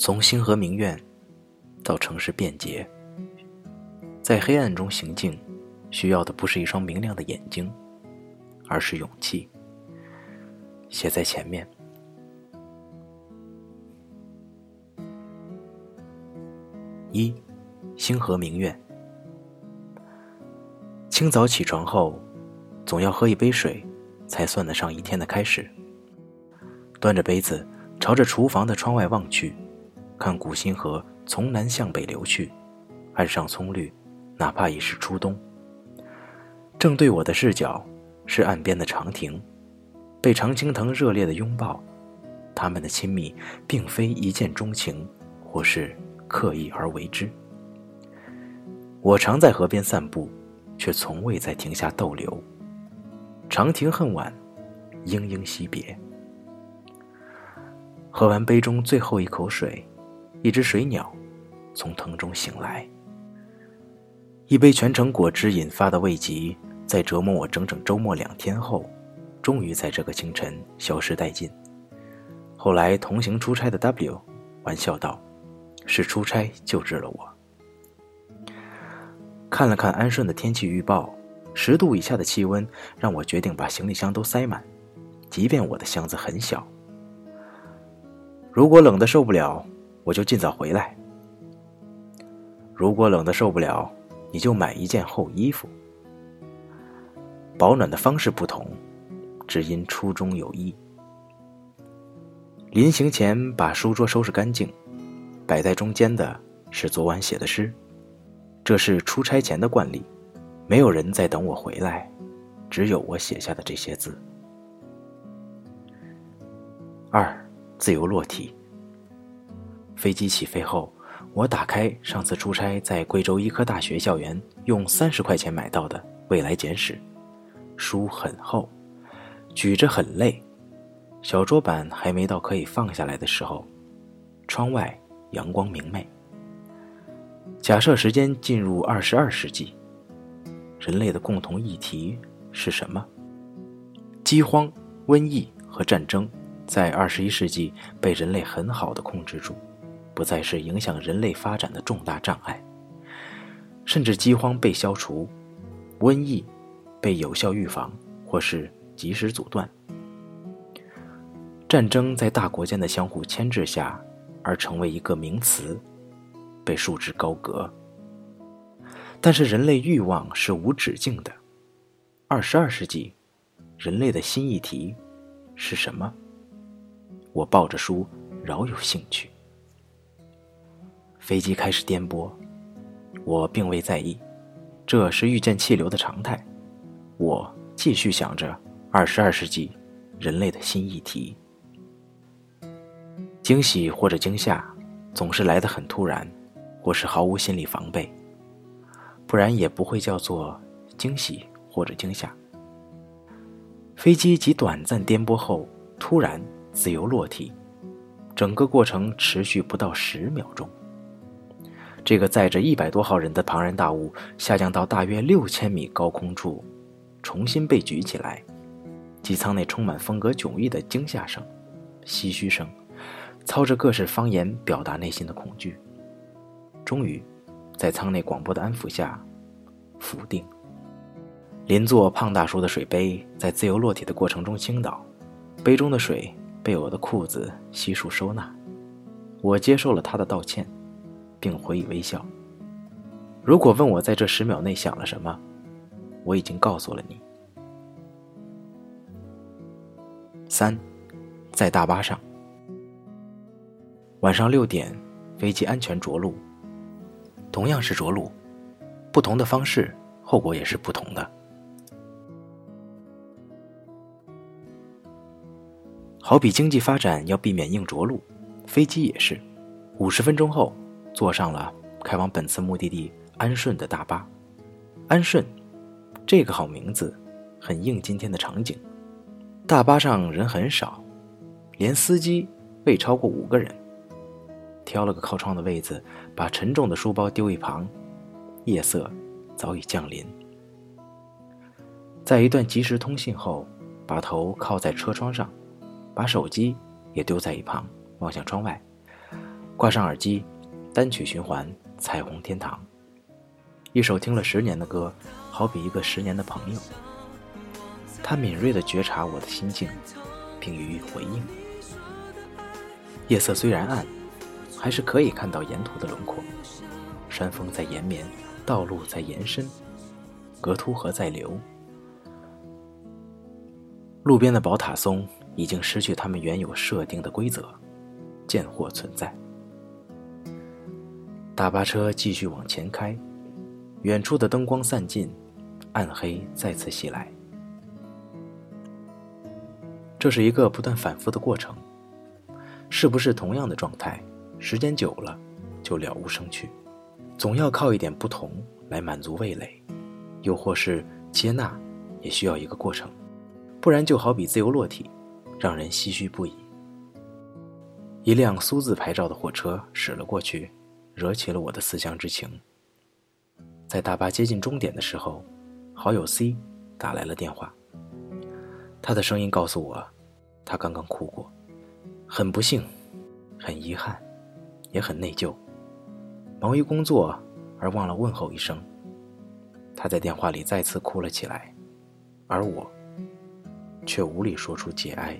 从星河名苑到城市便捷，在黑暗中行进，需要的不是一双明亮的眼睛，而是勇气。写在前面。一，星河名苑。清早起床后，总要喝一杯水，才算得上一天的开始。端着杯子，朝着厨房的窗外望去。看古新河从南向北流去，岸上葱绿，哪怕已是初冬。正对我的视角是岸边的长亭，被常青藤热烈的拥抱。他们的亲密并非一见钟情，或是刻意而为之。我常在河边散步，却从未在亭下逗留。长亭恨晚，莺莺惜别。喝完杯中最后一口水。一只水鸟从藤中醒来，一杯全程果汁引发的胃疾，在折磨我整整周末两天后，终于在这个清晨消失殆尽。后来同行出差的 W 玩笑道：“是出差救治了我。”看了看安顺的天气预报，十度以下的气温让我决定把行李箱都塞满，即便我的箱子很小。如果冷的受不了。我就尽早回来。如果冷的受不了，你就买一件厚衣服。保暖的方式不同，只因初衷有异。临行前把书桌收拾干净，摆在中间的是昨晚写的诗，这是出差前的惯例。没有人在等我回来，只有我写下的这些字。二，自由落体。飞机起飞后，我打开上次出差在贵州医科大学校园用三十块钱买到的《未来简史》，书很厚，举着很累，小桌板还没到可以放下来的时候。窗外阳光明媚。假设时间进入二十二世纪，人类的共同议题是什么？饥荒、瘟疫和战争在二十一世纪被人类很好的控制住。不再是影响人类发展的重大障碍，甚至饥荒被消除，瘟疫被有效预防或是及时阻断，战争在大国间的相互牵制下而成为一个名词，被束之高阁。但是人类欲望是无止境的，二十二世纪，人类的新议题是什么？我抱着书，饶有兴趣。飞机开始颠簸，我并未在意，这是遇见气流的常态。我继续想着二十二世纪人类的新议题。惊喜或者惊吓，总是来得很突然，或是毫无心理防备，不然也不会叫做惊喜或者惊吓。飞机极短暂颠簸后，突然自由落体，整个过程持续不到十秒钟。这个载着一百多号人的庞然大物下降到大约六千米高空处，重新被举起来，机舱内充满风格迥异的惊吓声、唏嘘声，操着各式方言表达内心的恐惧。终于，在舱内广播的安抚下，否定。邻座胖大叔的水杯在自由落体的过程中倾倒，杯中的水被我的裤子悉数收纳。我接受了他的道歉。并回以微笑。如果问我在这十秒内想了什么，我已经告诉了你。三，在大巴上，晚上六点，飞机安全着陆。同样是着陆，不同的方式，后果也是不同的。好比经济发展要避免硬着陆，飞机也是，五十分钟后。坐上了开往本次目的地安顺的大巴，安顺，这个好名字，很应今天的场景。大巴上人很少，连司机未超过五个人。挑了个靠窗的位子，把沉重的书包丢一旁。夜色早已降临。在一段即时通信后，把头靠在车窗上，把手机也丢在一旁，望向窗外。挂上耳机，单曲循环《彩虹天堂》。一首听了十年的歌，好比一个十年的朋友。他敏锐地觉察我的心境，并予以回应。夜色虽然暗，还是可以看到沿途的轮廓。山峰在延绵，道路在延伸，格凸河在流。路边的宝塔松已经失去他们原有设定的规则，贱货存在。大巴车继续往前开。远处的灯光散尽，暗黑再次袭来。这是一个不断反复的过程，是不是同样的状态？时间久了，就了无生趣。总要靠一点不同来满足味蕾，又或是接纳，也需要一个过程，不然就好比自由落体，让人唏嘘不已。一辆苏字牌照的货车驶了过去，惹起了我的思乡之情。在大巴接近终点的时候，好友 C 打来了电话。他的声音告诉我，他刚刚哭过，很不幸，很遗憾，也很内疚。忙于工作而忘了问候一声。他在电话里再次哭了起来，而我却无力说出节哀。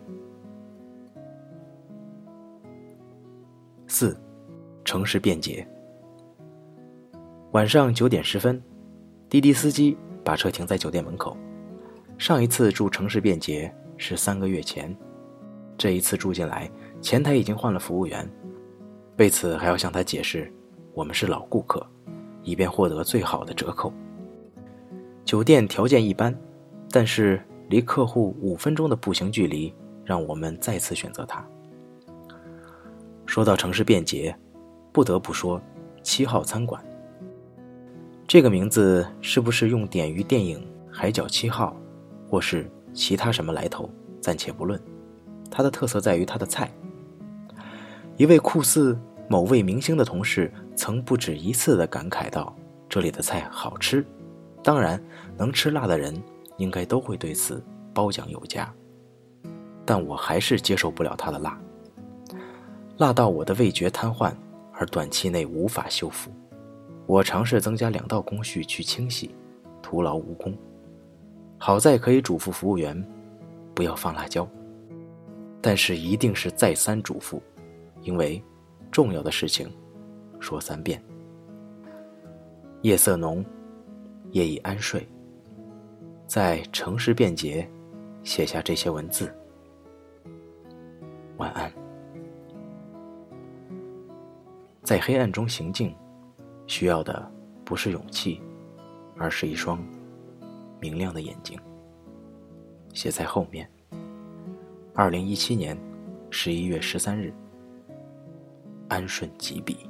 城市便捷。晚上九点十分，滴滴司机把车停在酒店门口。上一次住城市便捷是三个月前，这一次住进来，前台已经换了服务员，为此还要向他解释，我们是老顾客，以便获得最好的折扣。酒店条件一般，但是离客户五分钟的步行距离，让我们再次选择它。说到城市便捷，不得不说七号餐馆。这个名字是不是用典于电影《海角七号》，或是其他什么来头，暂且不论。它的特色在于它的菜。一位酷似某位明星的同事曾不止一次地感慨道：“这里的菜好吃。”当然，能吃辣的人应该都会对此褒奖有加。但我还是接受不了它的辣，辣到我的味觉瘫痪，而短期内无法修复。我尝试增加两道工序去清洗，徒劳无功。好在可以嘱咐服务员，不要放辣椒。但是一定是再三嘱咐，因为重要的事情说三遍。夜色浓，夜已安睡。在城市便捷，写下这些文字。晚安。在黑暗中行进。需要的不是勇气，而是一双明亮的眼睛。写在后面。二零一七年十一月十三日，安顺几笔。